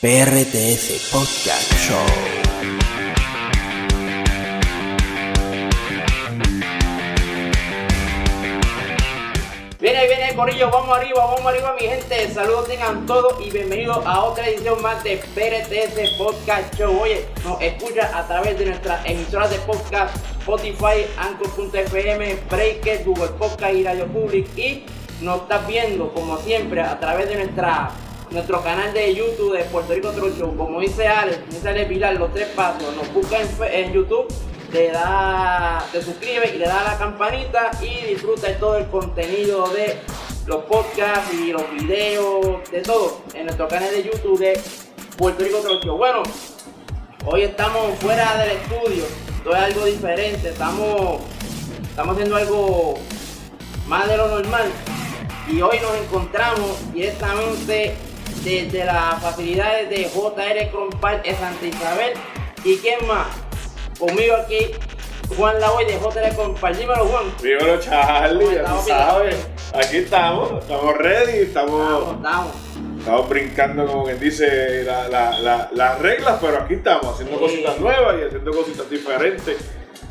PRTS Podcast Show. Viene, viene, Corillo, vamos arriba, vamos arriba, mi gente. Saludos tengan todos y bienvenidos a otra edición más de PRTS Podcast Show. Oye, nos escucha a través de nuestras emisoras de podcast, Spotify, Anchor.fm, Breaker, Google Podcast y Radio Public. Y nos estás viendo, como siempre, a través de nuestra nuestro canal de YouTube de Puerto Rico Troll. Como dice Alex, dice Alex Pilar, los tres pasos. Nos busca en, YouTube le da, te suscribe y le da la campanita y disfruta de todo el contenido de los podcasts y los videos, de todo, en nuestro canal de YouTube de Puerto Rico Troll. Bueno, hoy estamos fuera del estudio, esto es algo diferente, estamos, estamos haciendo algo más de lo normal y hoy nos encontramos directamente desde las facilidades de JR Crompal en Santa Isabel y quién más conmigo aquí Juan Lavoy de JR Crompal dímelo Juan Dímelo, Charlie, ya tú sabes. Aquí estamos, estamos ready, estamos, estamos, estamos. estamos brincando, como quien dice, la- la- la- las reglas, pero aquí estamos haciendo Sí. cositas nuevas y haciendo cositas diferentes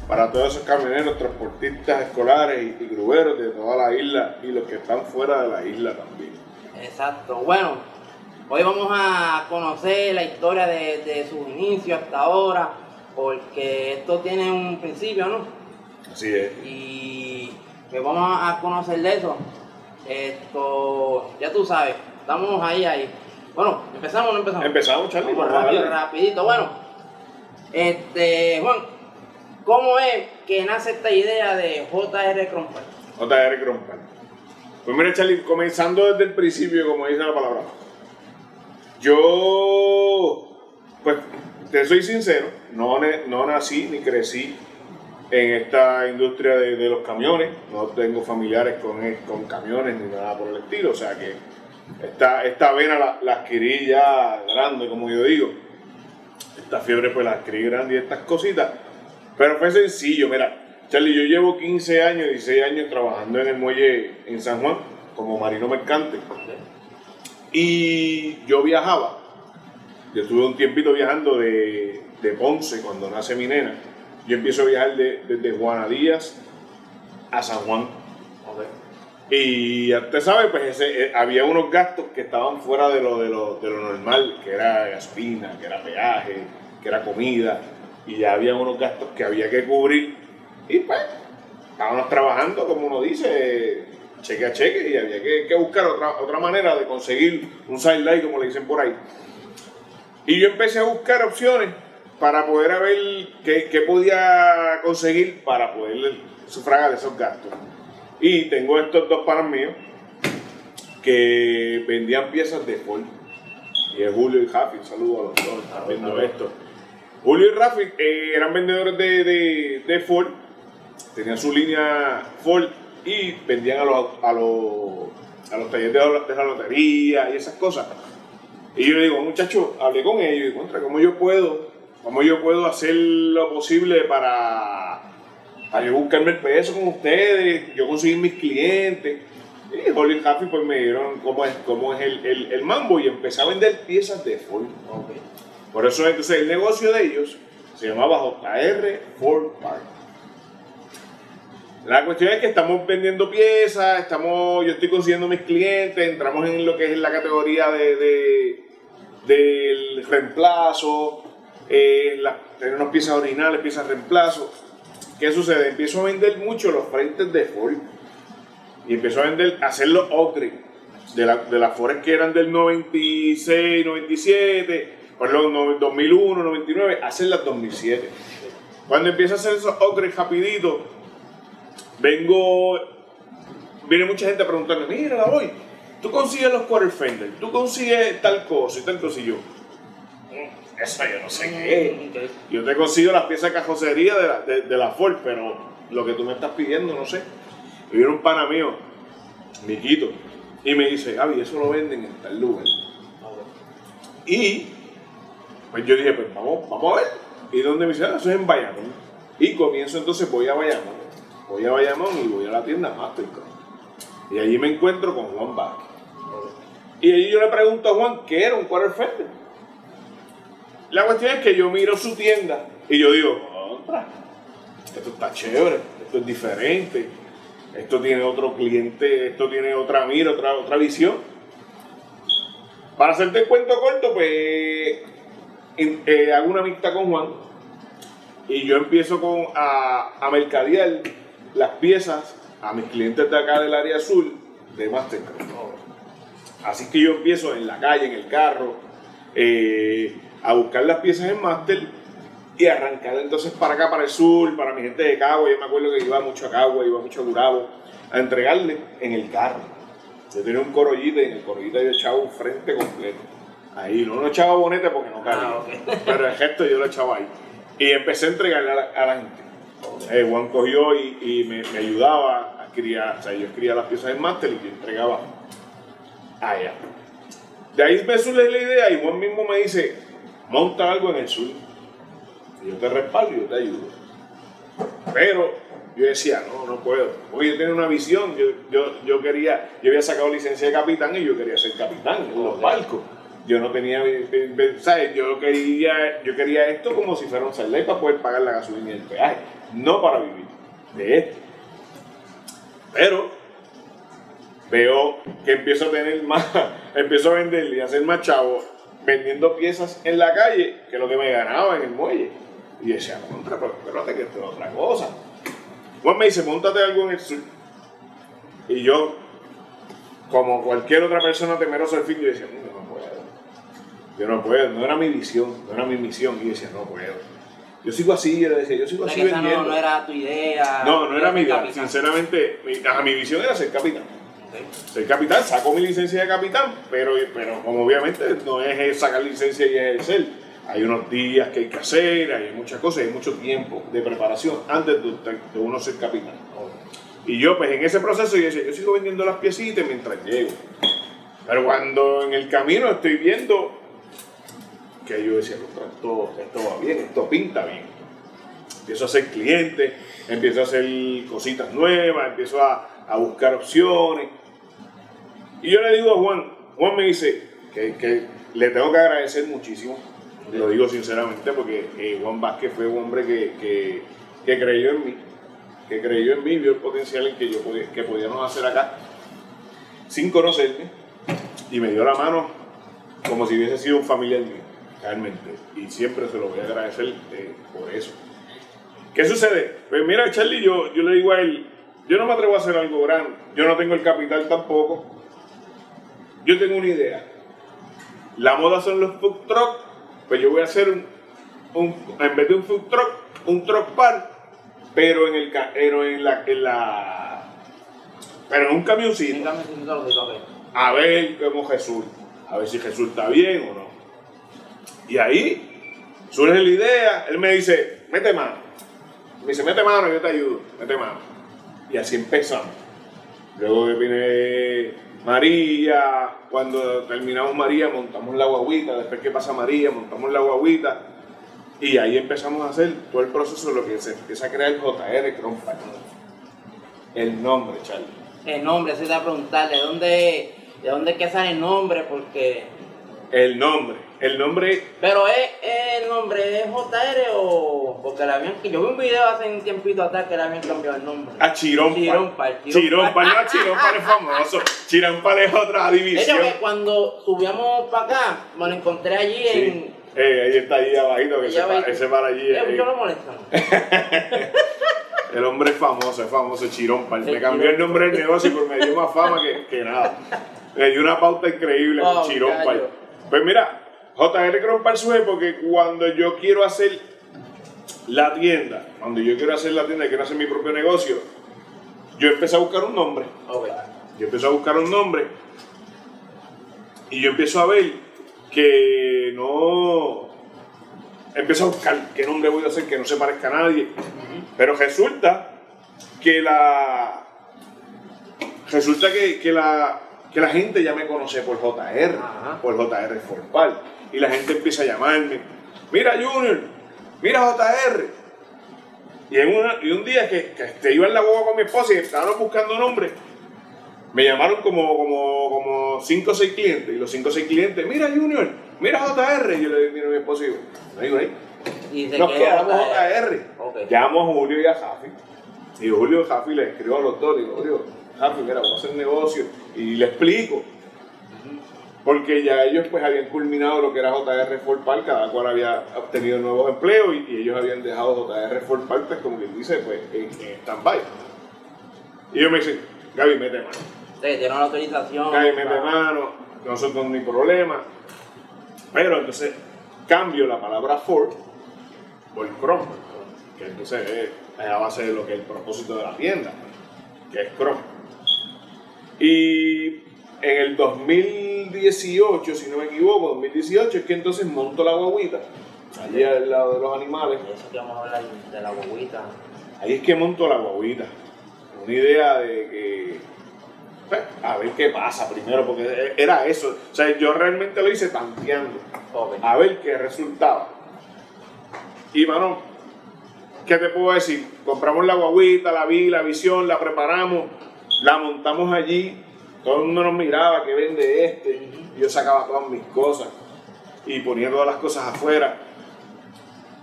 para todos esos camioneros, transportistas escolares y, y grueros de toda la isla y los que están fuera de la isla también. Exacto. Bueno, hoy vamos a conocer la historia de, de sus inicios hasta ahora, porque esto tiene un principio, ¿no? Así es. Y que vamos a conocer de eso. Esto, ya tú sabes, estamos ahí, ahí. Bueno, empezamos o no empezamos. Empezamos, Charlie, Vamos rápido, rapidito. Bueno, este, Juan, ¿cómo es que nace esta idea de JR Crompal? JR Crompal. Pues mira, Charlie, comenzando desde el principio, como dice la palabra. Yo, pues, te soy sincero, no, no nací ni crecí en esta industria de, de los camiones. No tengo familiares con, e- con camiones ni nada por el estilo. O sea que esta, esta vena la, la adquirí ya grande, como yo digo. Esta fiebre pues la adquirí grande y estas cositas. Pero fue sencillo, mira, Charlie, yo llevo 15 años, 16 años trabajando en el muelle en San Juan como marino mercante. Y yo viajaba, yo estuve un tiempito viajando de, de Ponce cuando nace mi nena. Yo empiezo a viajar de- desde Juana Díaz a San Juan. Y ya usted sabe, pues ese, eh, había unos gastos que estaban fuera de lo, de, lo, de lo normal, que era gasolina, que era peaje, que era comida, y ya había unos gastos que había que cubrir. Y pues, estábamos trabajando, como uno dice, cheque a cheque, y había que, que buscar otra, otra manera de conseguir un sideline, como le dicen por ahí. Y yo empecé a buscar opciones para poder a ver qué, qué podía conseguir para poder sufragar esos gastos. Y tengo estos dos panas míos que vendían piezas de Ford. Y es Julio y Rafi, un saludo a los dos, están viendo esto. Julio y Rafi eh, eran vendedores de, de- de Ford, tenían su línea Ford y vendían a los, a los, a los talleres de la, lotería y esas cosas. Y yo le digo, muchachos, hablé con ellos y contra, ¿cómo yo puedo, cómo yo puedo hacer lo posible para, para yo buscarme el peso con ustedes, yo conseguir mis clientes? Y Holly Happy pues me dieron cómo es, cómo es el, el- el mambo y empecé a vender piezas de Ford. Por eso entonces el negocio de ellos se llamaba JR Ford Park. La cuestión es que estamos vendiendo piezas, estamos, yo estoy consiguiendo mis clientes, entramos en lo que es la categoría de, de- del reemplazo, eh, la- tenemos piezas originales, piezas reemplazo. ¿Qué sucede? Empiezo a vender mucho los frentes de Ford y empezó a vender, hacer los upgrades de, la, de las Ford que eran del 96, 97, perdón, no- 2001, 99, hacer las 2007. Cuando empiezo a hacer esos upgrades rapidito, vengo, viene mucha gente a preguntarme, mira, la voy, tú consigues los quarter fender, tú consigues tal cosa y tal cosa y yo, "Mm, eso yo no sé qué es. Yo te consigo las piezas de cajosería de la, de, de la Ford, pero lo que tú me estás pidiendo, no sé. Y viene un pana mío, Miquito, y me dice, Gaby, eso lo venden en tal lugar. Y pues yo dije, pues vamos, vamos a ver. ¿Y dónde me dice? "Ah, eso es en Bayamón. Y comienzo entonces, voy a Bayamón. Voy a Bayamón y voy a la tienda Mastercard. Y allí me encuentro con Juan Vázquez. Y allí yo le pregunto a Juan qué era un quarter fender. La cuestión es que yo miro su tienda y yo digo, contra, esto está chévere, esto es diferente, esto tiene otro cliente, esto tiene otra mira, otra, otra visión. Para hacerte el cuento corto, pues eh, hago una amistad con Juan y yo empiezo con, a, a mercadear las piezas a mis clientes de acá del área azul de Mastercard. Así que yo empiezo en la calle, en el carro, eh, a buscar las piezas en Master y arrancar entonces para acá, para el sur, para mi gente de Cagua. Yo me acuerdo que iba mucho a Cagua, iba mucho a Gurabo, a entregarle en el carro. Yo tenía un corollita y en el corollita yo echaba un frente completo. Ahí, no lo echaba bonete porque no cabía. Ah. Pero el gesto yo lo echaba ahí. Y empecé a entregarle a la, a la gente. Eh, Juan cogió y, y me, me ayudaba a criar, o sea, yo escribía las piezas en máster y yo entregaba allá. De ahí me surge la idea y Juan mismo me dice, monta algo en el sur. Y yo te respaldo y yo te ayudo. Pero yo decía, no, no puedo. Porque yo tenía una visión, yo, yo, yo quería, yo había sacado licencia de capitán y yo quería ser capitán en los barcos. Yo no tenía, eh, eh, ¿sabes? Yo quería, yo quería esto como si fuera un salday para poder pagar la gasolina y el peaje, no para vivir de esto. Pero veo que empiezo a tener más, empiezo a vender y a hacer más chavo vendiendo piezas en la calle que lo que me ganaba en el muelle. Y decía, contra, pero espérate que esto es otra cosa. Juan me dice, montate algo en el sur. Y yo, como cualquier otra persona temerosa al fin, yo decía, no, no puedo. Yo no puedo, no era mi visión, no era mi misión. Y decía, no puedo. Yo sigo así, yo le decía, yo sigo así esa no, vendiendo. no era tu idea. No, no era mi idea. capitán. Sinceramente, mi, ajá, mi visión era ser capitán. Ser capitán, saco mi licencia de capitán, pero, pero como obviamente no es sacar licencia y ejercer. Hay unos días que hay que hacer, hay muchas cosas, hay mucho tiempo de preparación antes de, de uno ser capitán. Y yo, pues en ese proceso, yo decía, yo sigo vendiendo las piecitas mientras llego. Pero cuando en el camino estoy viendo que yo decía, "Contra, esto, esto va bien, esto pinta bien. Empiezo a ser cliente, empiezo a hacer cositas nuevas, empiezo a, a buscar opciones. Y yo le digo a Juan, Juan me dice que, que le tengo que agradecer muchísimo, lo digo sinceramente, porque eh, Juan Vázquez fue un hombre que, que, que creyó en mí, que creyó en mí, vio el potencial en que yo podía, que podíamos hacer acá, sin conocerme, y me dio la mano como si hubiese sido un familiar mío, realmente. Y siempre se lo voy a agradecer eh, por eso. ¿Qué sucede? Pues mira, Charlie, yo, yo le digo a él, yo no me atrevo a hacer algo grande, yo no tengo el capital tampoco, yo tengo una idea. La moda son los food truck, pues yo voy a hacer un, un- en vez de un food truck, un truck park, pero en el ca- pero en la, en la pero en un camioncito En a ver cómo resulta, a ver si resulta bien o no. Y ahí surge la idea, él me dice, mete mano. Me dice, mete mano, yo te ayudo, mete mano. Y así empezamos. Luego viene María, cuando terminamos María, montamos la guaguita, después que pasa María, montamos la guaguita. Y ahí empezamos a hacer todo el proceso de lo que se empieza a crear el JR Crompa. El nombre, Charlie. El nombre, se va a preguntar, ¿de dónde, de dónde es que sale el nombre? Porque... El nombre. El nombre Pero es, es el nombre es JR o... Porque le habían... Yo vi un video hace un tiempito atrás que le habían cambiado el nombre. A Chirompal. Chirompal, Chirompal, Chirompal. no, Chirompal es famoso. Chirompal es otra división. hecho, que cuando subíamos para acá, me lo encontré allí Sí. en... Eh, ahí está allí abajito, que se, para, ese para allí. Eh, eh, Yo lo molestan. el hombre es famoso, es famoso, Chirompal. Me cambió el nombre del negocio porque me dio más fama que, que nada. Me dio una pauta increíble Oh, con Chirompal. gallo. Pues mira, JR Crompal sube porque cuando yo quiero hacer la tienda, cuando yo quiero hacer la tienda, quiero hacer mi propio negocio, yo empecé a buscar un nombre. Yo empiezo a buscar un nombre y yo empiezo a ver que no. Empiezo a buscar qué nombre voy a hacer que no se parezca a nadie. Pero resulta que la. Resulta que, que la, que la gente ya me conoce por JR, Ajá. por JR Forpal. Y la gente empieza a llamarme. Mira, Junior, mira JR. Y, en una- y un día que, que iba en la boca con mi esposa y estábamos buscando nombres, me llamaron como, como, como cinco o seis clientes. Y los cinco o seis clientes, mira Junior, mira JR, y yo le miro a mi esposo y digo, no digo ahí. Y Nos quedamos JR. JR. Ok. Llamo a Julio y a Jafi. Y Julio y Jafi le escribo a los dos, digo, Julio, Jafi, mira, vamos a hacer negocio. Y le explico. Porque ya ellos pues habían culminado lo que era JR Ford Park, cada cual había obtenido nuevos empleos y, y ellos habían dejado JR Ford Park, pues como quien dice, pues en, en stand-by. Y ellos me dicen, Gaby, mete mano. Sí, tiene una autorización. Gaby, mete para- mano, nosotros ni problema. Pero entonces cambio la palabra Ford por Chrome, que entonces es, es a base de lo que es el propósito de la tienda, que es Chrome. Y en el 2018, si no me equivoco, 2018 es que entonces monto la guaguita, allí al lado de los animales. De eso que vamos a hablar de la guaguita. Ahí es que monto la guaguita. Una idea de que. pues, a ver qué pasa primero, porque era eso. O sea, yo realmente lo hice tanteando. A ver qué resultaba. Y, mano, ¿qué te puedo decir? Compramos la guaguita, la vi, la visión, la preparamos, la montamos allí. Todo el mundo nos miraba, que vende este. Yo sacaba todas mis cosas y ponía todas las cosas afuera.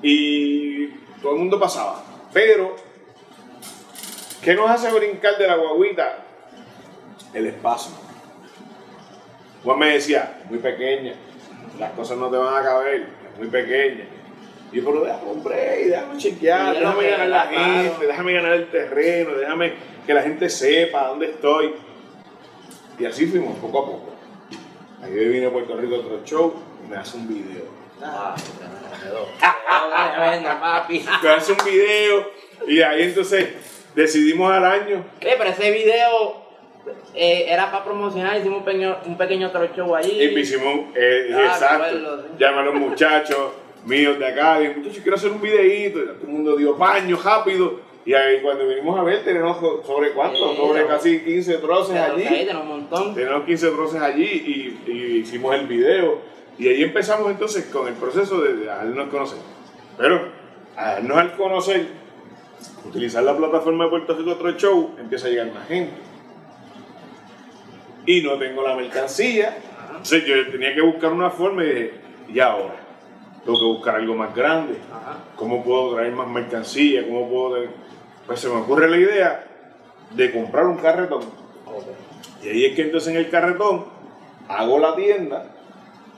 Y todo el mundo pasaba. Pero, ¿qué nos hace brincar de la guaguita? El espacio. Juan me decía, muy pequeña, las cosas no te van a caber, es muy pequeña. Y yo, pero déjame, hombre, déjame chequear, déjame ganar la gente, déjame ganar el terreno, déjame que la gente sepa dónde estoy. Y así fuimos, poco a poco. Ahí vine a Puerto Rico a otro show y me hace un video. Ah, tremendo, papi. Me hace un video y ahí entonces decidimos al año. Eh, pero ese video eh, era para promocionar, hicimos un pequeño, un pequeño otro show allí. Y hicimos, eh, Ah, exacto, sí. llama a los muchachos míos de acá, y muchachos, quiero hacer un videíto, y todo el mundo dio paño rápido, y ahí cuando vinimos a ver, tenemos sobre cuánto, Sí, sobre casi 15 troces allí, ahí tenemos un montón. tenemos 15 troces allí, y, y hicimos el video, y ahí empezamos entonces con el proceso de, darnos a conocer. Pero, a darnos al conocer, utilizar la plataforma de Puerto Rico Otro Show, empieza a llegar más gente. Y no tengo la mercancía, entonces yo tenía que buscar una forma y dije, ¿y ahora? Tengo que buscar algo más grande. Ajá. ¿Cómo puedo traer más mercancía? ¿Cómo puedo...? traer- Pues se me ocurre la idea de comprar un carretón. Y ahí es que entonces en el carretón hago la tienda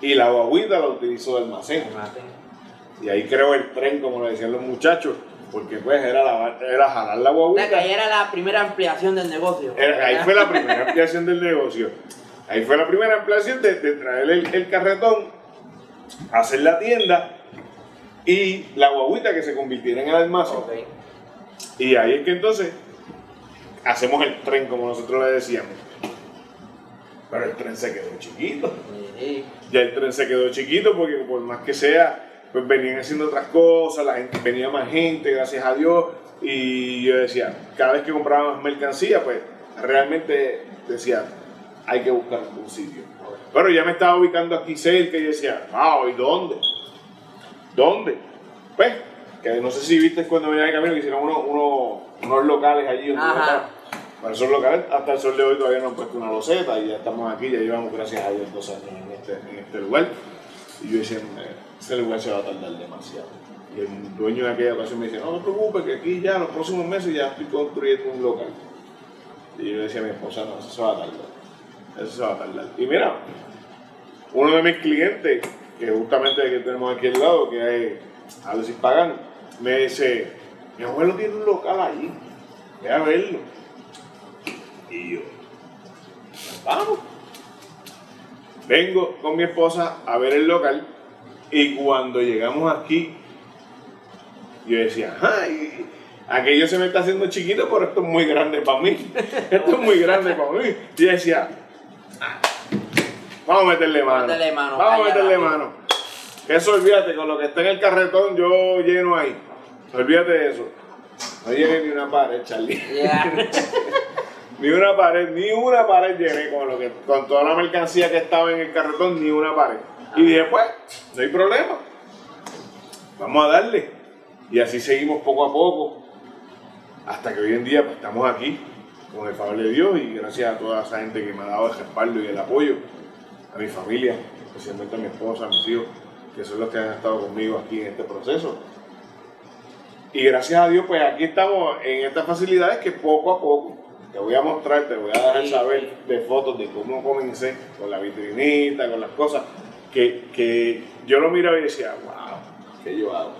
y la guaguita la utilizo de almacén. Y ahí creo el tren, como le decían los muchachos, porque pues era, la, era jalar la O sea, que guaguita. ahí era la primera ampliación del negocio. Era- ahí fue la primera ampliación del negocio. Ahí fue la primera ampliación de, de traer el, el carretón, hacer la tienda y la guaguita que se convirtiera en el almacén. Y ahí es que entonces hacemos el tren, como nosotros le decíamos. Pero el tren se quedó chiquito. Ya el tren se quedó chiquito porque por más que sea, pues venían haciendo otras cosas, la gente, venía más gente, gracias a Dios. Y yo decía, cada vez que compraba más mercancía, pues realmente decía, hay que buscar un sitio. Pero ya me estaba ubicando aquí cerca y decía, ah, ¿y dónde? ¿Dónde? Pues, que no sé si viste cuando venía de camino que hicieron unos, unos, unos locales allí donde Ajá. Para esos locales, hasta el sol de hoy todavía no han puesto una loseta y ya estamos aquí, ya llevamos, gracias a Dios, dos años en este, en este lugar. Y yo decía, "Eh, ese lugar se va a tardar demasiado. Y el dueño de aquella ocasión me dice, no te preocupes, que aquí ya, los próximos meses ya estoy construyendo un local. Y yo decía a mi esposa, no, eso se va a tardar. Eso se va a tardar. Y mira, uno de mis clientes, que justamente que tenemos aquí al lado, que es Alexis Pagán, me dice, mi abuelo tiene un local allí, ve a verlo. Y yo, "Pues vamos. Vengo con mi esposa a ver el local y cuando llegamos aquí, yo decía, ajá, y aquello se me está haciendo chiquito, pero esto es muy grande para mí. Esto es muy grande para mí. Y yo decía, "Ah, vamos a meterle mano. Vamos a meterle rápido". mano. Eso olvídate, con lo que está en el carretón yo lleno ahí. Olvídate de eso. No llegué ni una pared, Charlie. Ni una pared, ni una pared llené con lo que, con toda la mercancía que estaba en el carretón, ni una pared. Y dije, pues, no hay problema. Vamos a darle. Y así seguimos poco a poco. Hasta que hoy en día pues, estamos aquí, con el favor de Dios, y gracias a toda esa gente que me ha dado el respaldo y el apoyo, a mi familia, especialmente a mi esposa, a mis hijos, que son los que han estado conmigo aquí en este proceso. Y gracias a Dios, pues aquí estamos en estas facilidades que poco a poco te voy a mostrar, te voy a dejar saber de fotos de cómo comencé con la vitrinita, con las cosas, que, que yo lo miraba y decía, wow, ¿qué yo hago?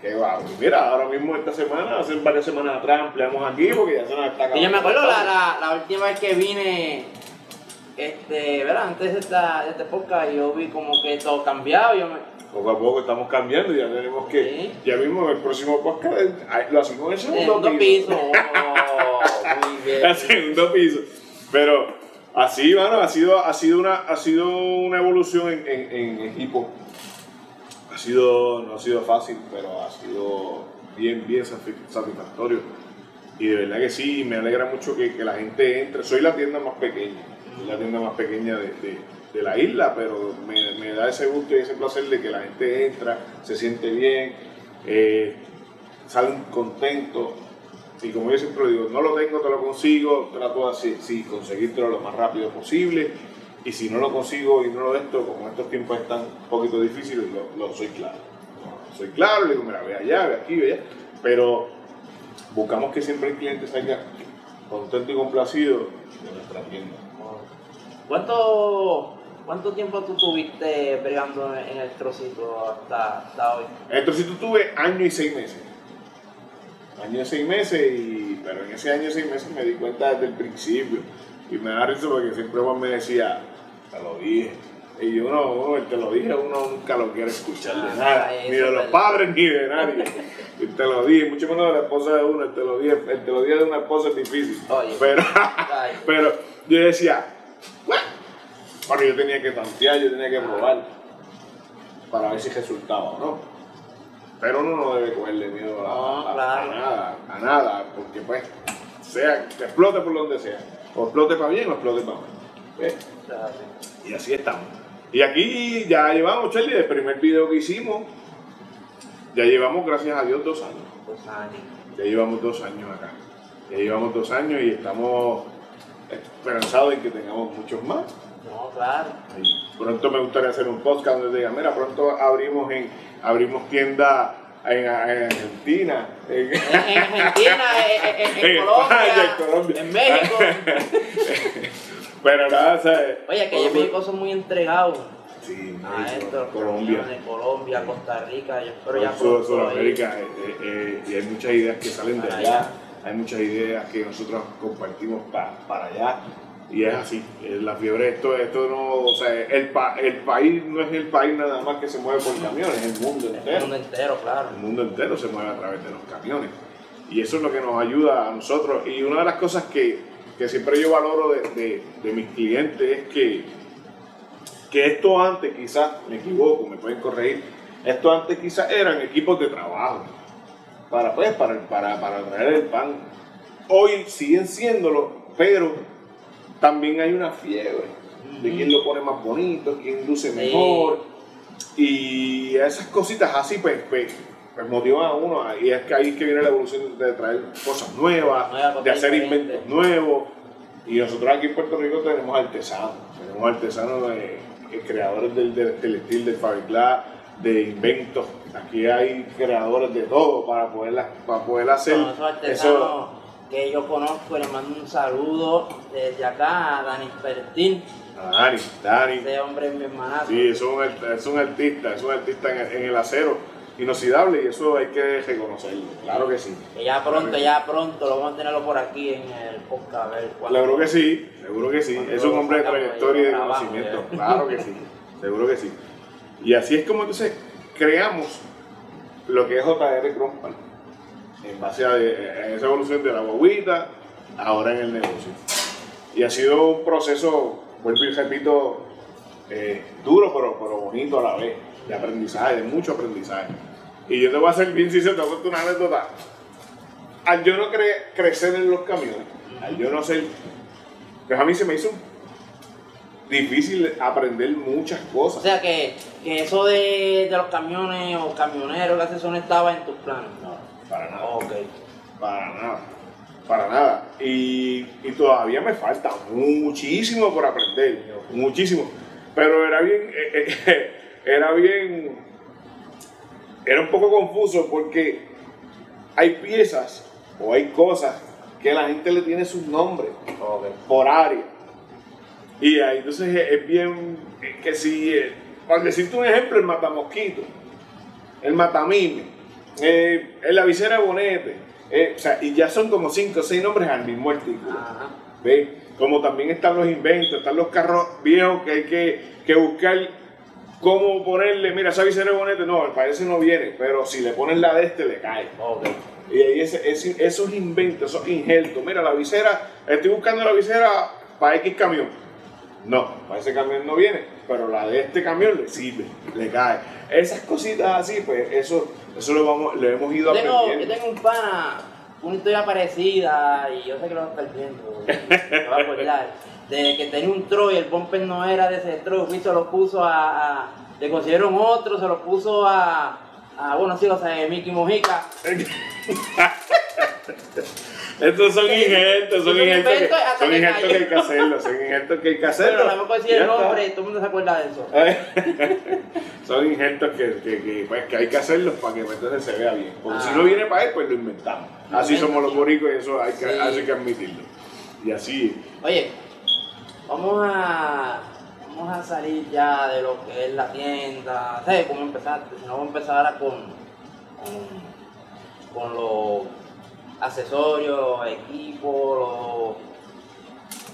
¿Qué yo hago? Y mira, ahora mismo esta semana, hace varias semanas atrás, ampliamos aquí porque ya se nos está acabando. Y yo me acuerdo la última vez que vine, este, ¿verdad? Antes de esta, de este podcast, yo vi como que todo cambiado. Yo me, Poco a poco estamos cambiando y ya tenemos que, Sí. ya mismo en el próximo podcast eh, lo hacemos en el segundo, segundo piso. Oh, muy bien. el segundo piso. Pero así, mano, ha sido, ha sido, una, ha sido una evolución en, en- en equipo. Ha sido, no ha sido fácil, pero ha sido bien, bien satisf- satisfactorio. Y de verdad que sí, me alegra mucho que, que la gente entre. Soy la tienda más pequeña, la tienda más pequeña de, de- la isla, pero me, da ese gusto y ese placer de que la gente entra, se siente bien, eh, salen contentos. Y como yo siempre digo, no lo tengo, te lo consigo, trato de sí, conseguírtelo lo más rápido posible. Y si no lo consigo y no lo de esto, como estos tiempos están un poquito difíciles, lo, soy claro. Soy claro, le digo, mira, ve allá, ve aquí, ve allá. Pero buscamos que siempre el cliente salga contento y complacido de nuestra tienda. ¿Cuánto, ¿Cuánto tiempo tú tuviste bregando en el trocito hasta, hasta hoy? Entonces tú tuve año y seis meses. Año y seis meses, y, pero en ese año y seis meses me di cuenta desde el principio. Y me da risa porque siempre Juan me decía, te lo dije. Y yo, no, no, el te lo dije, uno nunca lo quiere escuchar de Ah, nada, ni de los padres ni de nadie. Y te lo dije, mucho menos de la esposa de uno, el te lo dije, el te lo dije de una esposa es difícil. Oye. Pero, pero yo decía, bueno, yo tenía que tantear, yo tenía que probar para ver si resultaba o no. Pero uno no debe cogerle miedo a, nada, a nada, porque pues, sea, que explote por donde sea. O explote para bien o explote para mal. Y así estamos. Y aquí ya llevamos, Charlie, el primer video que hicimos, ya llevamos, gracias a Dios, dos años. Nada, ni- Ya llevamos dos años acá. Ya llevamos dos años y estamos esperanzados en que tengamos muchos más. No, claro. Pronto me gustaría hacer un podcast donde diga, mira, pronto abrimos en abrimos tienda en, en Argentina, en, En, en Argentina, en, Colombia, en Colombia. en México. pero nada, ¿sabes? Oye, que ellos en México son muy entregados Sí, los Colombia. camiones, Colombia, Costa Rica, yo espero ya Sur-. Sudamérica, eh, eh, eh, y hay muchas ideas que salen de allá. hay muchas ideas que nosotros compartimos pa- para allá, y es así, la fiebre, esto, esto no, o sea, el, pa- el país no es el país nada más que se mueve por camiones, es el mundo El entero, mundo entero, claro. el mundo entero se mueve a través de los camiones, y eso es lo que nos ayuda a nosotros, y una de las cosas que, que siempre yo valoro de, de- de mis clientes es que, que esto antes quizás, me equivoco, me pueden corregir, esto antes quizás eran equipos de trabajo para, pues, para, para, para traer el pan. Hoy siguen siéndolo, pero también hay una fiebre de quién lo pone más bonito, quién luce Sí. mejor. Y esas cositas así, pues, pues, pues motivan a uno. Y es que ahí es que viene la evolución de traer cosas nuevas, de hacer inventos nuevos. Y nosotros aquí en Puerto Rico tenemos artesanos, tenemos artesanos de, de creadores del, del, del estilo, del fabriclá, de inventos. Aquí hay creadores de todo para poder, para poder hacer artesanos que yo conozco, le mando un saludo desde acá a Dani Pertín. A Dani, Dani. Ese hombre es mi hermanazo. Sí, es un, es un artista, es un artista en el, en el acero inoxidable y eso hay que reconocerlo. Claro que sí. Que ya pronto, ya pronto lo vamos a tenerlo por aquí en el podcast. A ver. Seguro que sí, seguro que sí. Es un hombre de trayectoria y de conocimiento. Claro que sí, seguro que sí. Y así es como entonces creamos lo que es JR Crumpal en base a, a esa evolución de la guaguita, ahora en el negocio. Y ha sido un proceso, vuelvo y repito, eh, duro pero, pero bonito a la vez, de aprendizaje, de mucho aprendizaje. Y yo te voy a hacer bien sincero, te voy a contar una anécdota. Al yo no cre- crecer en los camiones, al yo no ser, pues a mí se me hizo difícil aprender muchas O cosas. sea que, que eso de, de los camiones o camioneros, eso no estaba en tus planes. No, para nada. Ok. Para nada, para nada. Y, y todavía me falta muchísimo por aprender, muchísimo. Pero era bien, eh, eh, era bien, era un poco confuso porque hay piezas o hay cosas que la gente le tiene sus nombres por área. Y ahí entonces es, bien, que si, eh, para decirte un ejemplo, el matamosquito, el matamime, eh, la visera bonete, eh, o sea, y ya son como cinco o seis nombres al mismo artículo. Ajá. ¿Ve? Como también están los inventos, están los carros viejos que hay que, que buscar cómo ponerle, mira, esa visera bonete, no, para ese no viene, pero si le pones la de este, le cae. Y ahí ese- ese- esos inventos, esos injertos, mira, la visera, estoy buscando la visera para X camión. No, para ese camión no viene, pero la de este camión le sirve, le cae. Esas cositas así, pues eso, eso lo, vamos, lo hemos ido Yo tengo, yo aprendiendo. tengo un pana, una historia parecida, y yo sé que lo va a estar viendo, me va a acordar, de que tenía un Troy, el bumper no era de ese Troy, fui, se lo puso a, a- le consiguieron otro, se lo puso a, a bueno, sí, o sea, Mickey Mojica. Estos son injertos, son injertos que, son injertos que hay que hacerlo, son injertos que hay que hacerlo. Pero no me Ya el nombre, todo el mundo se acuerda de eso. son injertos que, que, que, pues, que hay que hacerlos para que pues, entonces se vea bien. Porque Ah. si no viene para él, pues lo inventamos. Lo Así invento, somos los boricos y eso hay que, Sí. hay que admitirlo. Y así. Oye, vamos a, vamos a salir ya de lo que es la tienda. ¿Sabes cómo empezaste? Si no, vamos a empezar ahora con, con, con los accesorios, equipos.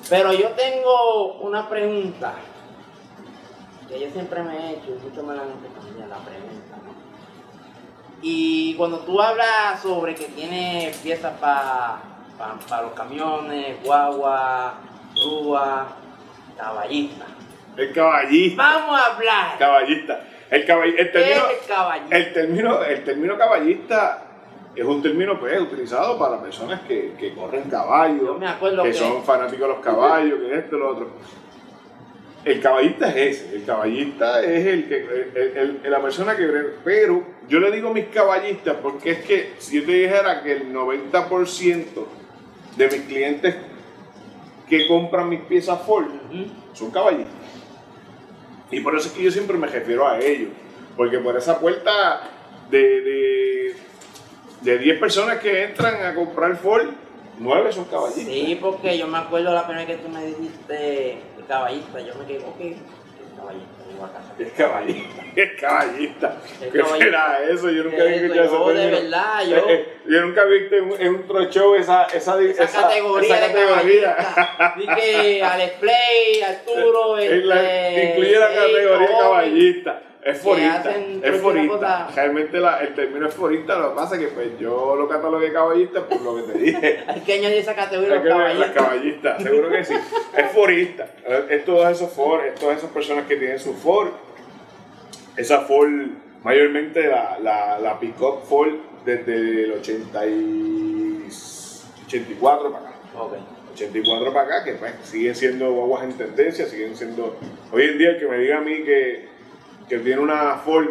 Pero yo tengo una pregunta que yo siempre me he hecho y muchos me la han hecho también, la pregunta, ¿no? Y cuando tú hablas sobre que tiene piezas para los camiones, guagua, grúa, caballista. El caballista. Vamos a hablar. Caballista. El, caball- el ¿Qué es término, el caballista? el, término, el término caballista es un término pues, utilizado para personas que, que corren caballos, que, que- son fanáticos de los caballos, que esto, lo otro. El caballista es ese, el caballista es el que, el- el- la persona que... Pero yo le digo mis caballistas porque es que si yo te dijera que el 90% de mis clientes que compran mis piezas Ford son caballistas. Y por eso es que yo siempre me refiero a ellos. Porque por esa puerta de, de, de 10 personas que entran a comprar Ford, 9 son caballistas. Sí, porque yo me acuerdo la primera vez que tú me dijiste caballista, yo me quedé, ok, ¿qué es caballista? Digo, a casa. Es caballista, es caballista. ¿Qué caballista. será eso? Yo nunca ¿Qué había es escuchado eso? ese Yo, de término. verdad, yo- Eh, eh, yo nunca visto en, un- en un tro show esa, esa, Esa, categoría esa de categoría. Vi que Alex Play, Arturo, la- este, incluye la categoría caballista. Es forista. Es forista. Realmente la- el término es forista. Lo que pasa es que pues, yo lo catalogué caballista por lo que te dije. Hay que añadir esa categoría los caballistas. caballistas, seguro que sí. Es forista. Es todos esos Ford, es todas esas personas que tienen su Ford. Esa Ford, mayormente la, la, la pick-up Ford desde el 80 y 84 para acá. Ok. 84 para acá, que pues siguen siendo guaguas en tendencia, siguen siendo... Hoy en día el que me diga a mí que, que tiene una Ford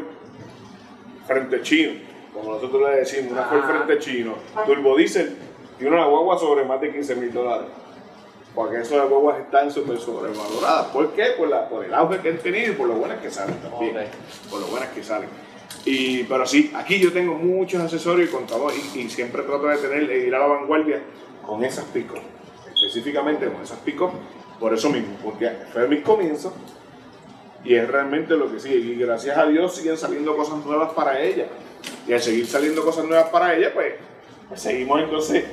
frente chino, como nosotros le decimos, una Ford frente chino, turbo diésel, tiene una guagua sobre más de 15 mil dólares. Porque esas guaguas están súper sobrevaloradas. ¿Por qué? Por, la, por el auge que han tenido y por lo buenas que salen también. Por lo buenas que salen. Y, pero sí, aquí yo tengo muchos accesorios y contadores y, y siempre trato de tener, de ir a la vanguardia con esas picos. Específicamente con esas picos. Por eso mismo, porque fue mis comienzos y es realmente lo que sigue. Y gracias a Dios siguen saliendo cosas nuevas para ella. Y al seguir saliendo cosas nuevas para ella, pues, pues seguimos entonces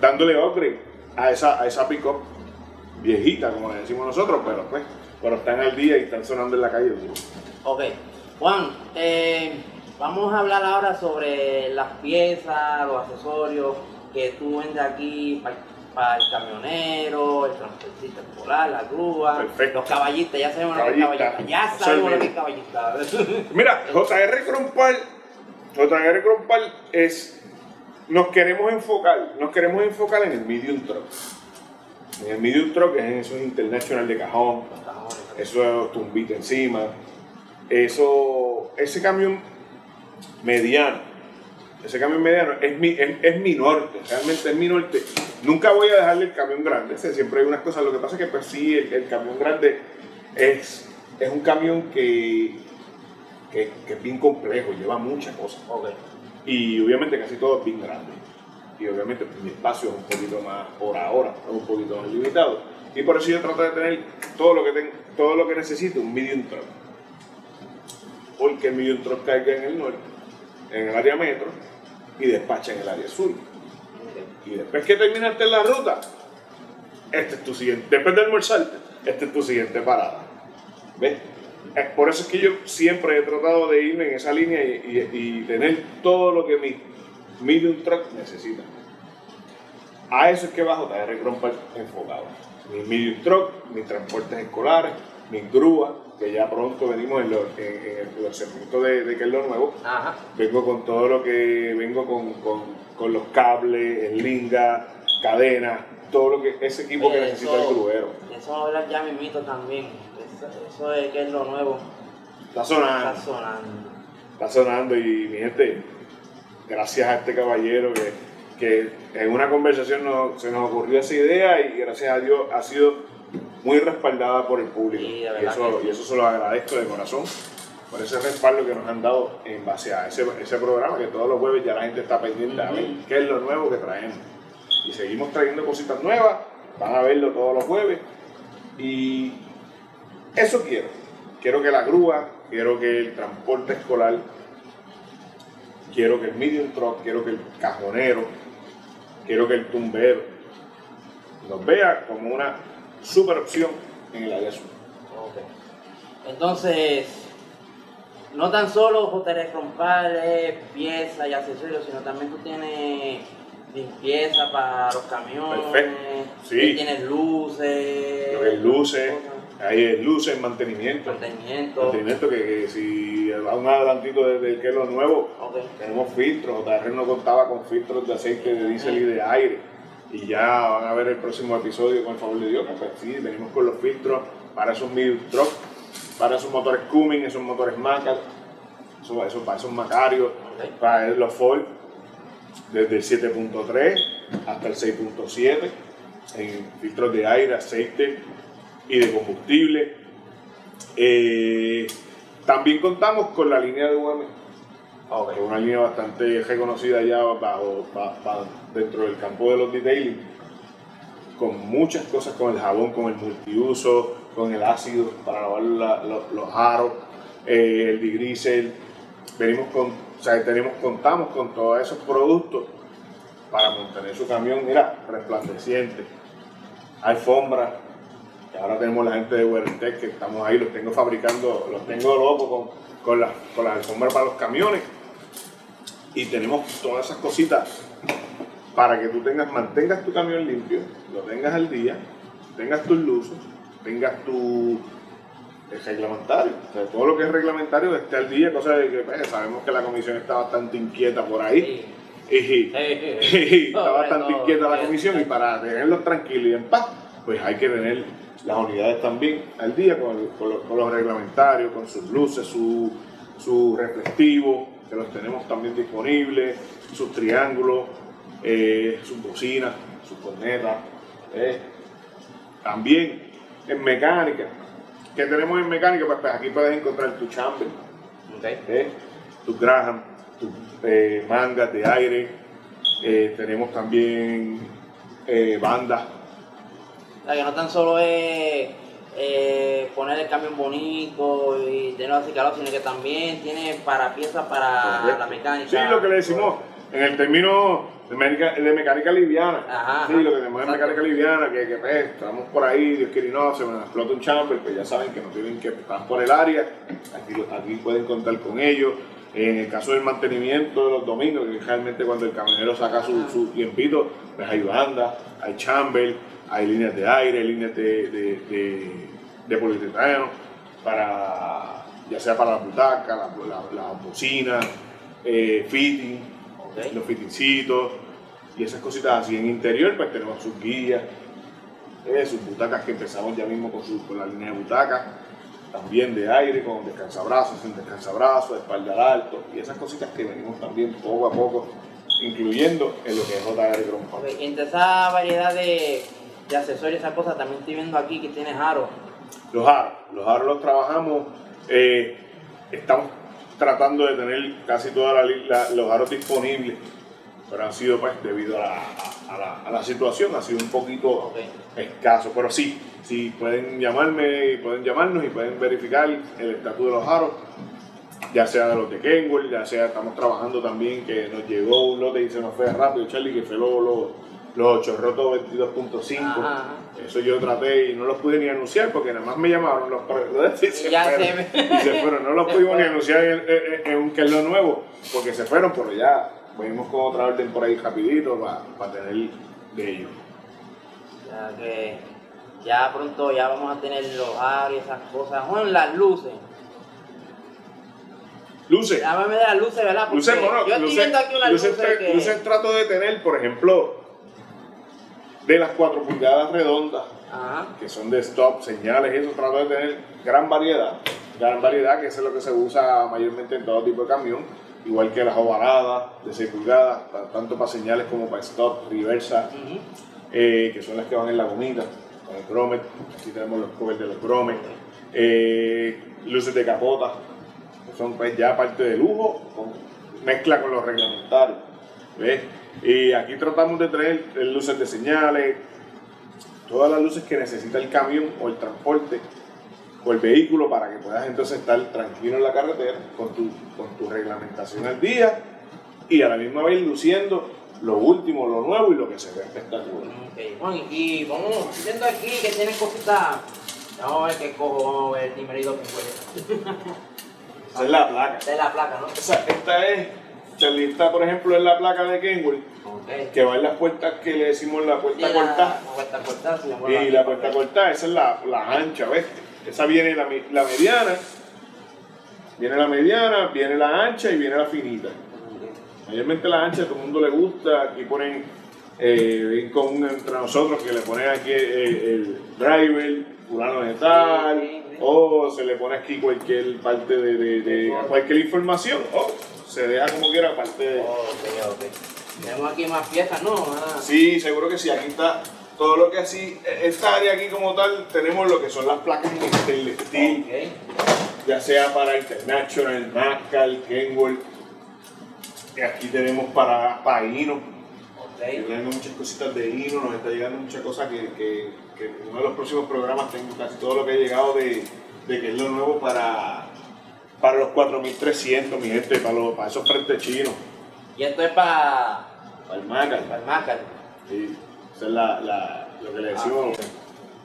dándole upgrade a esa, a esa pick-up viejita, como le decimos nosotros, pero pues, pero están al día y están sonando en la calle. Ok. Juan, eh, vamos a hablar ahora sobre las piezas, los accesorios que tú vendes aquí para, el camionero, el transportista escolar, la grúa, Perfecto. los caballistas, ya sabemos lo que es Caballista. Ya sabemos lo que es caballista. Mira, JR Crompal, JR Crompal es, nos queremos enfocar, nos queremos enfocar en el medium truck. En el medium truck es en esos international de cajón, eso es tumbita encima, eso, ese camión mediano, ese camión mediano es mi, es, es mi norte, realmente es mi norte. Nunca voy a dejarle el camión grande, siempre hay unas cosas, lo que pasa es que pues sí, el, el camión grande es, es un camión que, que, que es bien complejo, lleva muchas cosas. Y obviamente casi todo es bien grande. Y obviamente pues, mi espacio es un poquito más, por ahora, es un poquito más limitado. Y por eso yo trato de tener todo lo que, ten- todo lo que necesito, un medium truck. Porque el medium truck carga en el norte, en el área metro, y despacha en el área sur. Y después que terminaste la ruta, este es tu siguiente. Después de almorzar, esta es tu siguiente parada. ¿Ves? Por eso es que yo siempre he tratado de irme en esa línea y, y- y tener todo lo que mi medium truck necesita. A eso es que bajo JR Cromper enfocado. Mi medium truck, mis transportes escolares, mis grúas, que ya pronto venimos en, lo- en- en el, segmento de, de que es lo nuevo. Ajá. Vengo con todo lo que vengo con, con- con los cables, el linga, cadenas, todo lo que ese equipo que necesita eso- el gruero. Eso vamos a hablar ya mismito también. Eso, eso es que es lo nuevo. Está sonando. Está sonando. está sonando y mi gente, gracias a este caballero que, que en una conversación nos- se nos ocurrió esa idea y gracias a Dios ha sido muy respaldada por el público. Sí, y, eso, sí. y eso se lo agradezco de corazón por ese respaldo que nos han dado en base a ese, ese programa que todos los jueves ya la gente está pendiente a ver qué es lo nuevo que traemos. Y seguimos trayendo cositas nuevas, van a verlo todos los jueves y eso quiero. Quiero que la grúa, quiero que el transporte escolar, quiero que el medium truck, quiero que el cajonero, quiero que el tumbero nos vea como una super opción en el área sur. Entonces, no tan solo JR Rompales, piezas y accesorios, sino también tú tienes limpieza para los camiones. Perfecto. Sí. Tienes luces. Lo que es luces, ahí es luces, mantenimiento. Mantenimiento. Mantenimiento que, que si va un adelantito desde que es lo nuevo, Ok. tenemos filtros, JR no contaba con filtros de aceite de diésel y de aire. Y ya van a ver el próximo episodio con el favor de Dios, pues sí, venimos con los filtros para esos medium truck, para esos motores Cummins, esos motores Macar, eso, eso- para esos Macarios, para los Ford, desde el 7.3 hasta el 6.7, en filtros de aire, aceite y de combustible. Eh, también contamos con la línea de UM, Ok. que es una línea bastante reconocida ya bajo, ba- ba- dentro del campo de los detailing, con muchas cosas, con el jabón, con el multiuso, con el ácido para lavar la- lo- los aros, eh, el digrisel. Venimos con, o sea, tenemos, contamos con todos esos productos para mantener su camión, mira, resplandeciente. Alfombra, que ahora tenemos la gente de Wertec que estamos ahí, los tengo fabricando, los tengo locos con, con, las, con las alfombras para los camiones. Y tenemos todas esas cositas para que tú tengas, mantengas tu camión limpio, lo tengas al día, tengas tus luces, tengas tu reglamentario. O sea, todo lo que es reglamentario esté al día, cosa de que pues, sabemos que la comisión está bastante inquieta por ahí. Sí. Y, está bastante todo, inquieta la comisión y para tenerlos tranquilos y en paz, pues hay que tener las unidades también al día con los, con los reglamentarios, con sus luces, su, su reflectivo, que los tenemos también disponibles, sus triángulos, eh, sus bocinas, sus cornetas. eh. También en mecánica. ¿Qué tenemos en mecánica? Pues, pues aquí puedes encontrar tu chamber, Ok. ¿eh? tus Graham, tus eh, mangas de aire, tenemos también bandas, O sea, que no tan solo es eh, poner el camión bonito y tenerlo así calado, sino que también tiene para piezas para Correcto. la mecánica. Sí, lo que le decimos en el término de mecánica, de mecánica liviana. Ajá, sí, lo que tenemos es mecánica liviana, que, que pues, estamos por ahí, Dios quiere y no, se me explota un chamber, pues ya saben que no tienen que estar por el área, aquí, aquí pueden contar con ellos. En el caso del mantenimiento de los domingos, que realmente cuando el camionero saca su, su tiempito, pues hay bandas, hay chamber, hay líneas de aire, líneas de, de, de, de poliuretano, para, ya sea para la butaca, la, la, la bocina, eh, fitting, los fittingcitos y esas cositas así. En interior, pues tenemos sus guías, eh, sus butacas que empezamos ya mismo con, su, con la línea de butacas, también de aire, con descansabrazos, sin descansabrazos, espalda al alto y esas cositas que venimos también poco a poco incluyendo en lo que es JR Ground Ok, Entre esa variedad de, de accesorios, esas cosas, también estoy viendo aquí que tienes aro. Los aros. Los aros los trabajamos. eh, estamos tratando de tener casi todos los aros disponibles. Pero han sido, pues, debido a la, a la- a la situación, ha sido un poquito escaso. Pero sí, sí, pueden llamarme y pueden llamarnos y pueden verificar el estatus de los aros. Ya sea de los de Kenworth, ya sea, estamos trabajando también que nos llegó un lote y se nos fue rápido, Charlie, que fue los, los, los 8 rotos 22.5. Ajá. Eso yo traté y no los pude ni anunciar porque nada más me llamaron los corredores y se, ya fueron. se ve. Y se fueron. No los pudimos ni anunciar en, en- en un que es lo nuevo porque se fueron, pero ya venimos con otra orden por ahí rapidito para tener de ellos. Ya que ya pronto ya vamos a tener los aros esas cosas. Bueno, las luces. Luces. Llámame de las luces, ¿verdad? Porque Luces, bueno, yo estoy luces, viendo aquí unas luces, luces, que... luces trato de tener, por ejemplo, de las 4 pulgadas redondas, Ajá. que son de stop, señales, y eso trato de tener gran variedad, gran variedad, que eso es lo que se usa mayormente en todo tipo de camión, igual que las ovaladas de 6 pulgadas, ta- tanto para señales como para stop, reversa, eh, que son las que van en la gomita, con el grommet, aquí tenemos los covers de los grommet, eh, luces de capota, que son pues ya parte de lujo, con mezcla con los reglamentarios, ¿ves? Y aquí tratamos de eh, luces de señales, todas las luces que necesita el camión o el transporte o el vehículo para que puedas entonces estar tranquilo en la carretera con tu, con tu reglamentación al día y a la misma vez luciendo lo último, lo nuevo y lo que se ve espectacular. Ok, bueno, y vamos viendo aquí que tienen cositas. Vamos a ver qué cojo, el numerito que puede. Esa es la placa. Esta es la placa, ¿no? Esa- esta es, esta por ejemplo es la placa de Kenworth, Ok. que va en las puertas que le decimos la puerta Sí, cortada. La puerta cortada, la Y la puerta cortada, esa es la, la ancha, ¿ves? Esa viene la, la mediana, viene la mediana, viene la ancha y viene la finita. Mayormente la ancha a todo el mundo le gusta, aquí ponen eh, en común entre nosotros que le ponen aquí el, el driver, fulano de tal, o se le pone aquí cualquier parte de, de- de- cualquier información, o se deja como quiera parte de... Ok, ok. Tenemos aquí más piezas, ¿no? Ah, Sí, seguro que sí. Aquí está todo lo que así. Esta área aquí como tal, tenemos lo que son las placas en stainless steel, ya sea para International, NASCAR, Kenworth. Y aquí tenemos para, para Hino. Estoy Ok. trayendo muchas cositas de Hino, nos está llegando muchas cosas que, que, que en uno de los próximos programas tengo casi todo lo que ha llegado de, de que es lo nuevo para, para los 4300, mi gente, para, los, para esos frentes chinos, Y esto es para. para el Macal. para el Macar. Sí, esa es la, la, lo que le decimos. Ah,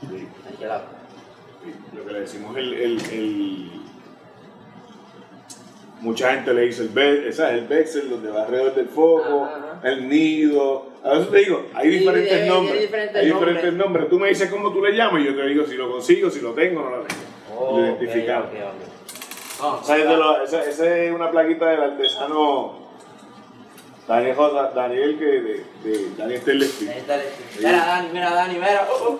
sí, sí, lo que le decimos el, el, el- Mucha gente le dice el be esa es el Bexel, donde va alrededor del foco, Ajá, el nido. A veces te digo, hay diferentes hay nombres. diferentes hay diferentes nombres. nombres. Tú me dices cómo tú le llamas y yo te digo si lo consigo, si lo tengo o no lo tengo. Oh, lo identificamos. es, los- esa- esa es una plaquita del artesano Daniel, J- Daniel que de, de Daniel Telespi. Mira, Dani, mira, Dani, mira. Oh, oh.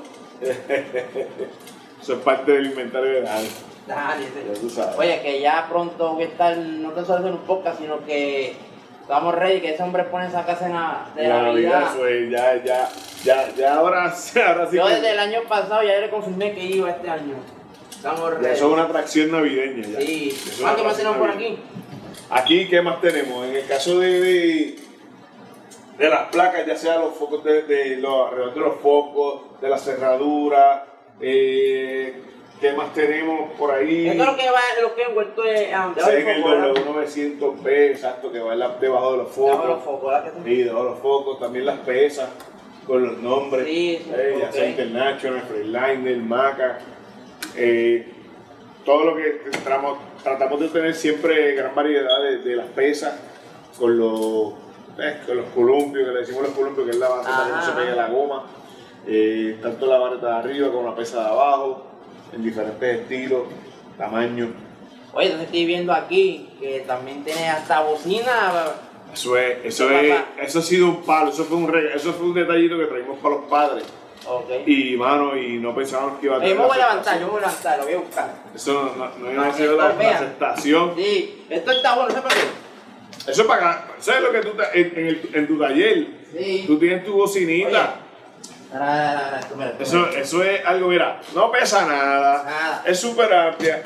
Eso es parte del inventario de Dani. Dani, Ya sabes. Oye, que ya pronto voy a estar, no tan solo haciendo un podcast, sino que estamos ready, que ese hombre pone esa casa en la, de la Navidad. Navidad, es, ya, ya, ya, ya ahora, ahora sí. Yo desde el año pasado ya le confirmé que iba este año. Estamos ya ready. eso es una atracción navideña. Ya. Sí. Es ¿Cuánto más tenemos por aquí? Aquí, ¿qué más tenemos? En el caso de, de, de las placas, ya sea los focos de, de los alrededor de los focos, de la cerradura, eh, ¿qué más tenemos por ahí? Esto es lo que va, lo que he envuelto es debajo en del el foco, ¿verdad? W900B, exacto, que va en la- debajo de los Debajo de los focos. focos, ¿verdad? que sí? Debajo de los focos, también las pesas con los nombres, Sí, sí, eh, ya sea. International, Freeliner, Maca, eh, todo lo que entramos, tratamos de tener siempre gran variedad de, de las pesas con los, eh, con los columpios, que le decimos los columpios, que es la base para que no se pegue la goma, eh, tanto la barreta de arriba como la pesa de abajo, en diferentes estilos, tamaños. Oye, entonces estoy viendo aquí que también tiene hasta bocina. Eso es, eso ¿Qué es, eso ha sido un palo, eso fue un eso fue un detallito que traímos para los padres. Y mano, y no pensábamos que iba a tener yo me voy a levantar, yo me voy a levantar, lo voy a buscar. Eso no, no, no iba Para a ser la, aceptación. Sí, esto está bueno, ¿sabes por qué? Eso es para ¿Sabes lo que tú en, el- en tu taller? Sí. Tú tienes tu bocinita. Mira, Eso, eso es algo, mira, no pesa nada, Nada. es súper amplia.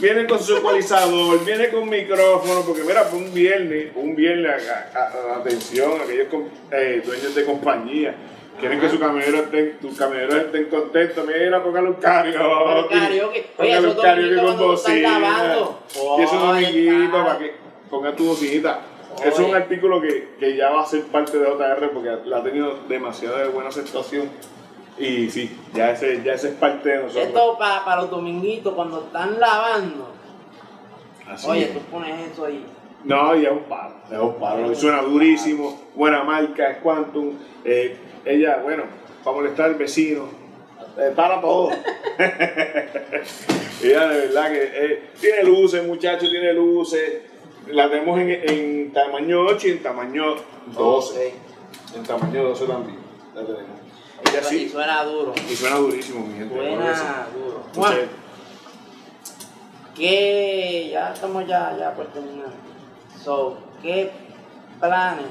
Viene con su ecualizador, viene con micrófono, porque mira, fue un viernes, un viernes, a- a- a- atención, aquellos eh, dueños de compañía, quieren que su camionero estén, tus camioneros estén contentos, mira, póngale un karaoke, Póngale karaoke. Oye, esos un karaoke con bocina, y esos Oye, dominguitos claro. para que ponga tu bocinita. Eso es un Oye. artículo que, que ya va a ser parte de OTR porque la ha tenido demasiada buena aceptación. Y sí, ya ese, ya ese es parte de nosotros. Esto para los dominguitos cuando están lavando. Así Oye, es. tú pones eso ahí. No, y es un palo, es un palo. y Suena durísimo, buena marca, es Quantum. Eh, ella, bueno, para molestar al vecino, eh, para todo. ella de verdad que eh, tiene luces, muchachos, tiene luces. La tenemos en, en tamaño 8 y en tamaño 12. En tamaño 12 también. La tenemos. Ella Y sí. suena duro. Y suena durísimo, mi gente. Suena duro. Bueno, ¿qué? Ya estamos ya, ya por terminar. So, ¿qué planes,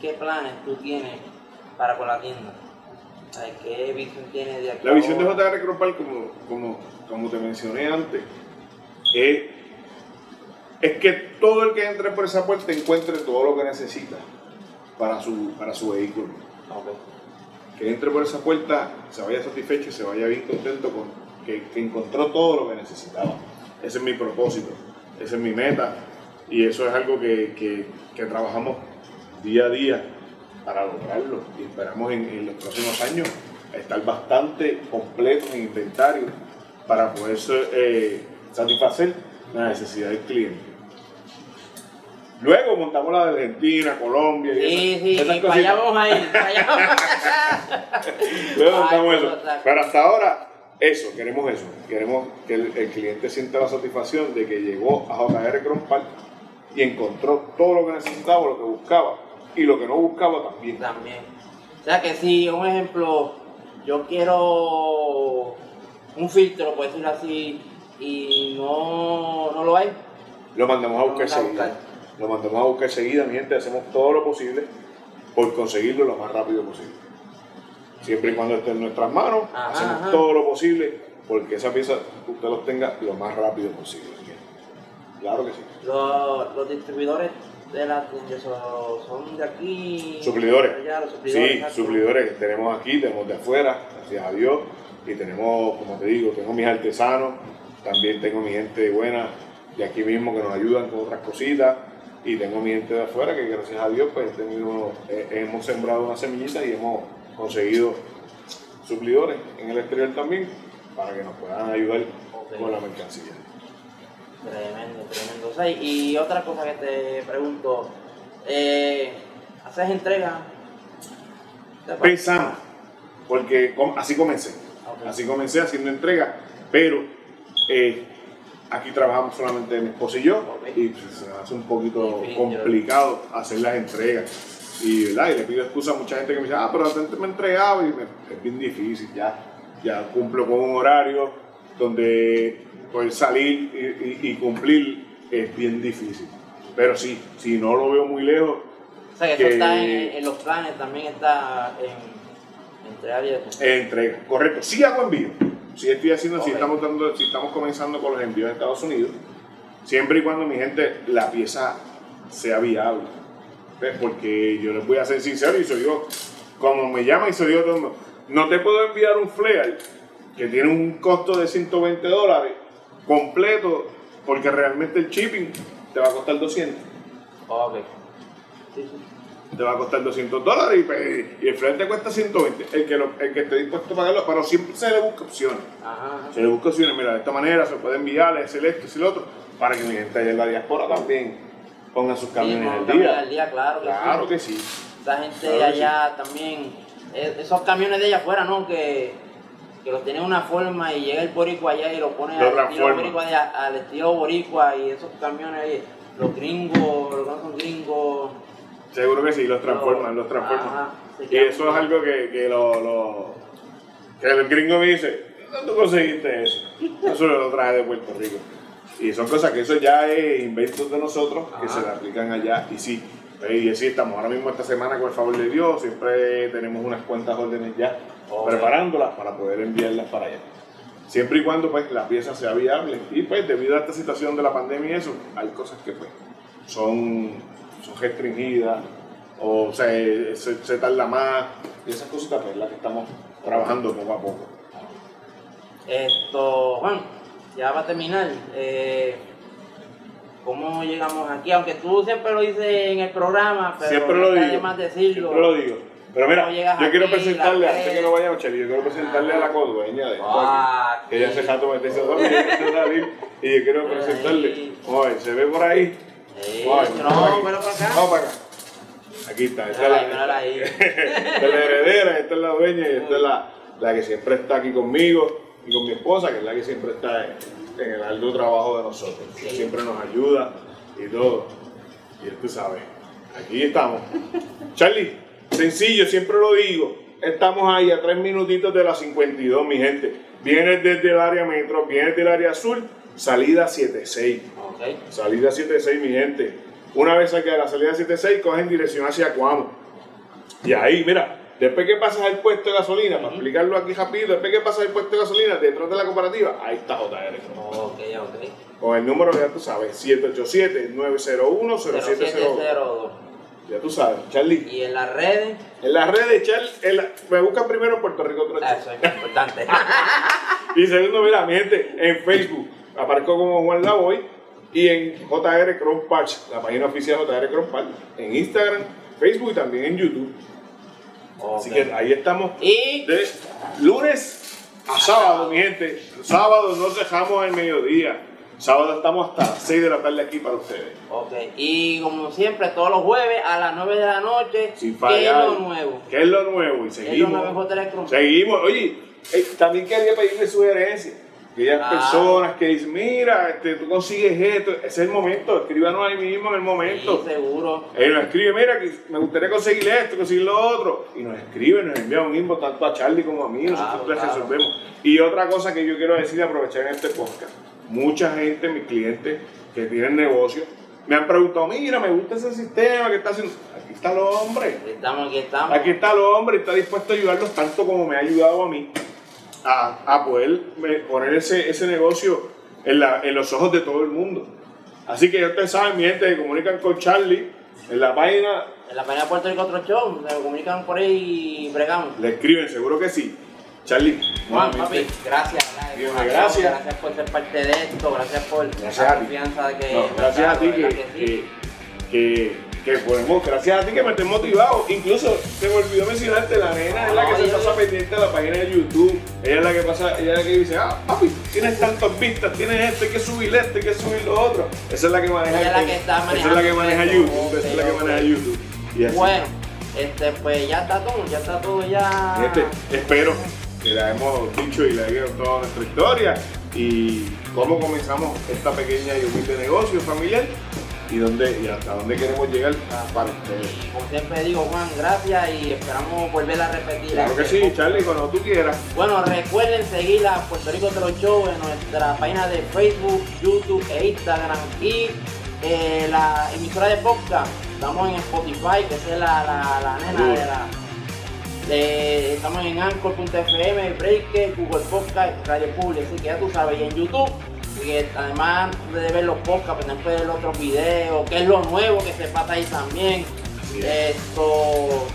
qué planes tú tienes para con la tienda? Ay, ¿Qué visión tienes de aquí? La visión de? JR Cropal, como, como, como te mencioné antes, es, es que todo el que entre por esa puerta encuentre todo lo que necesita para su, para su vehículo. Ok. Que entre por esa puerta, se vaya satisfecho y se vaya bien contento con que, que encontró todo lo que necesitaba. Ese es mi propósito, esa es mi meta y eso es algo que, que- que trabajamos día a día para lograrlo y esperamos en, en los próximos años estar bastante completos en inventario para poder eh, satisfacer la necesidad del cliente. Luego montamos la de Argentina, Colombia y Sí, esas- sí, esas y para cositas. allá vamos a ir, para allá vamos a ir. Luego montamos eso. Pero hasta ahora, eso, queremos eso. Queremos que el, el cliente sienta la satisfacción de que llegó a JR Crown Park y encontró todo lo que necesitaba, lo que buscaba y lo que no buscaba también. También. O sea que si, un ejemplo, yo quiero un filtro, por decirlo así, y no, no lo hay, Lo mandamos a buscar Lo enseguida. Lo mandamos a buscar enseguida, mi gente. Hacemos todo lo posible por conseguirlo lo más rápido posible. Siempre y cuando esté en nuestras manos, Ajá, hacemos ajá. todo lo posible porque esa pieza usted los tenga lo más rápido posible. Claro que sí. los, los distribuidores de la tienda son, son de aquí. Suplidores. allá, los suplidores. Sí, exacto. suplidores tenemos aquí, tenemos de afuera, gracias a Dios. Y tenemos, como te digo, tengo mis artesanos, también tengo mi gente buena de aquí mismo que nos ayudan con otras cositas. Y tengo mi gente de afuera que gracias a Dios pues tenido, eh, hemos sembrado una semillita y hemos conseguido suplidores en el exterior también para que nos puedan ayudar con la mercancía. Tremendo, tremendo. O sea, y otra cosa que te pregunto, eh, ¿haces entrega? Pensamos, porque así comencé. Así comencé haciendo entrega, pero eh, aquí trabajamos solamente mi esposa y yo, y pues, se hace un poquito complicado hacer las entregas. Y, ¿verdad? y le pido excusa a mucha gente que me dice, ah, pero antes me he entregado, y me- es bien difícil, ya, ya cumplo con un horario donde poder salir y, y- y cumplir es bien difícil. Pero sí, si no lo veo muy lejos, O sea, que eso que- está en, en los planes, también está en eso. Eh, entrega, correcto. Sí hago envío. Sí estoy haciendo, si Ok. estamos dando, si estamos comenzando con los envíos de Estados Unidos, siempre y cuando mi gente la pieza sea viable. ¿Ves? Porque yo les voy a ser sincero y soy yo, como me llama y soy yo, todo el mundo, no te puedo enviar un flare que tiene un costo de 120 dólares completo porque realmente el shipping te va a costar 200 Ok. Sí, sí. te va a costar 200 dólares y, pues, y el flare te cuesta 120 el que, lo- el que esté dispuesto a pagarlo pero siempre se le busca opciones Ajá. ajá. Se le busca opciones, mira, de esta manera se puede enviar, es el esto, es el otro, para que mi gente allá en la diaspora también ponga sus Sí, camiones con al día. al día, claro que Claro sí. que sí. Esa gente Claro allá también, eh, esos camiones de allá afuera, ¿no? Que, que los tienen de una forma y llega el boricua allá y lo pone Lo al estilo, boricua de- al estilo boricua y esos camiones ahí, los gringos, los son gringos. Seguro que sí, los transforman, los transforman. Ajá, y eso es algo que, que lo, lo- que el gringo me dice, ¿dónde conseguiste eso? Eso lo traje de Puerto Rico. Y son cosas que eso ya es inventos de nosotros que Ajá. se le aplican allá. Y sí, Y así estamos ahora mismo esta semana con el favor de Dios, siempre tenemos unas cuantas órdenes ya Preparándolas para poder enviarlas para allá. Siempre y cuando pues la pieza sea viable. Y pues debido a esta situación de la pandemia y eso, hay cosas que pues son, son restringidas o se, se, se tarda más. Y esas cositas pues las que estamos trabajando poco a poco. Esto, Juan, ya va a terminar. Eh, ¿Cómo llegamos aquí? Aunque tú siempre lo dices en el programa, pero siempre lo digo. más decirlo. Siempre lo digo. Pero mira, ¿Cómo llegas yo quiero aquí, presentarle, antes que no vayamos, Cheli, yo quiero presentarle a la codueña de esto Ah, aquí, que ella hace rato me dice, "Oye, yo quiero salir", y yo quiero presentarle. Oye, se ve por ahí. Sí, Oye, no, aquí. para acá. Vamos para acá. Aquí está, esta es la, ahí, mírala ahí. esta es la heredera, esta es la dueña y esta es la, la que siempre está aquí conmigo y con mi esposa, que es la que siempre está en, en el arduo trabajo de nosotros, que Sí. siempre nos ayuda y todo. Y tú sabes, aquí estamos. Charlie, sencillo, siempre lo digo. Estamos ahí a tres minutitos de las 52, mi gente. Vienes desde el área metro, vienes del área sur, salida 76. Ok. Salida 76, mi gente. Una vez de la salida 76, cogen dirección hacia Cuamo. Y ahí, mira, después que pasas al puesto de gasolina, para explicarlo aquí rápido, después que pasas al puesto de gasolina, detrás de la cooperativa, ahí está JR. Ok, ok. Con el número que ya tú sabes, 787-901-0702. 0702. Ya tú sabes, Charlie. Y en las redes, En las redes, Charlie, en la- me buscan primero en Puerto Rico Trocho. eso es importante. Y segundo, mira, mi gente, en Facebook aparezco como Juan Lavoy y en JR Cross Patch, la página oficial JR Cross Patch, en Instagram, Facebook y también en YouTube. Así Ok. que ahí estamos Y de lunes a sábado, mi gente. Sábado no dejamos el mediodía. Sábado estamos hasta las 6 de la tarde aquí para ustedes. Ok, y como siempre, todos los jueves a las 9 de la noche, Sin ¿qué es lo nuevo? ¿Qué es lo nuevo? Y ¿Qué es lo seguimos. Seguimos. Oye, eh, también quería pedirle sugerencias. Aquellas Ah. personas que dicen, mira, este, tú consigues esto, ese es el momento, escríbanos ahí mismo en el momento. Sí, seguro. Él nos escribe, mira, que me gustaría conseguir esto, conseguir lo otro. Y nos escribe, nos envía un inbox tanto a Charlie como a mí, nosotros claro. resolvemos. Y otra cosa que yo quiero decir aprovechar en este podcast. Mucha gente, mis clientes que tienen negocios, me han preguntado, mira, me gusta ese sistema que está haciendo. Aquí está el hombre. Estamos aquí, estamos. Aquí está el hombre y está dispuesto a ayudarlos tanto como me ha ayudado a mí a, a poder me- poner ese, ese negocio en, la- en los ojos de todo el mundo. Así que ya ustedes saben, mi gente, se comunican con Charlie en la página, En la página de Puerto Rico se comunican por ahí y bregamos. le escriben, seguro que sí. Charlie, Juan, papi, gracias. gracias. Gracias por ser parte de esto, gracias por Gracias la a confianza de que. no, gracias a ti que, ¿verdad que ponemos, gracias a ti que me estés motivado. Incluso se me olvidó mencionarte, la nena es la que No, se pasa pendiente de la página de YouTube. Ella es la que pasa, ella es la que dice, ah, papi, tienes tantas vistas, tienes esto, hay que subir esto, hay que subir lo otro. Esa es la que maneja Ella es la el- que está Esa es la que manejando maneja esto. YouTube, esa es la que maneja. YouTube. Y así. Bueno, este, pues ya está todo, ya está todo ya. Gente, espero que le hemos dicho y le hayamos toda nuestra historia y cómo comenzamos esta pequeña y humilde negocio familiar y, dónde, y hasta dónde queremos llegar para ustedes. Como siempre digo, Juan, gracias y esperamos volver a repetir. Claro que este sí, Charlie, cuando tú quieras. Bueno, recuerden seguir a Puerto Rico Otro Show en nuestra página de Facebook, YouTube e Instagram y eh, la emisora de podcast. Estamos en Spotify, que es la, la, la nena de la. Estamos en Anchor.fm, Breaker, Google Podcast, Radio Public, así que ya tú sabes, y en YouTube. que además de ver los podcasts, pues también puedes ver otros videos, que es lo nuevo que se pasa ahí también. Esto,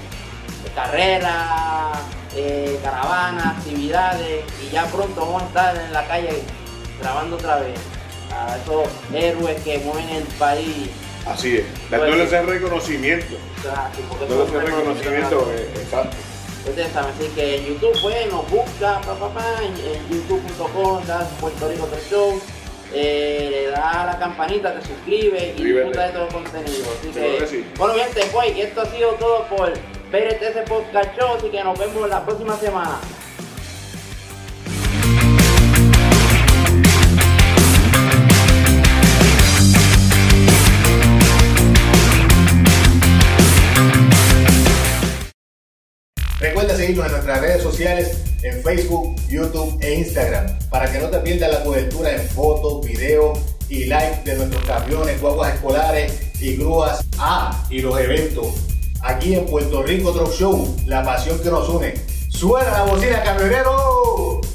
de carreras, eh, caravanas, actividades y ya pronto vamos a estar en la calle grabando otra vez a esos héroes que mueven el país. Así es, dándole ese reconocimiento. Porque Dándole ese reconocimiento, eh, exacto. Ustedes saben, así que en YouTube nos busca, pa, pa, pa, en, en youtube.com, Puerto Rico Show, eh, le da a la campanita, te suscribe y Suscríbete. disfruta de todo el contenido. Así que, que sí. bueno gente, pues y esto ha sido todo por PRTS Podcast Show, así que nos vemos la próxima semana. Seguirnos en nuestras redes sociales en Facebook, YouTube e Instagram para que no te pierdas la cobertura en fotos, videos y like de nuestros camiones, guaguas escolares y grúas. Ah, y los eventos. Aquí en Puerto Rico Truck Show, la pasión que nos une. ¡Suena la bocina, camionero!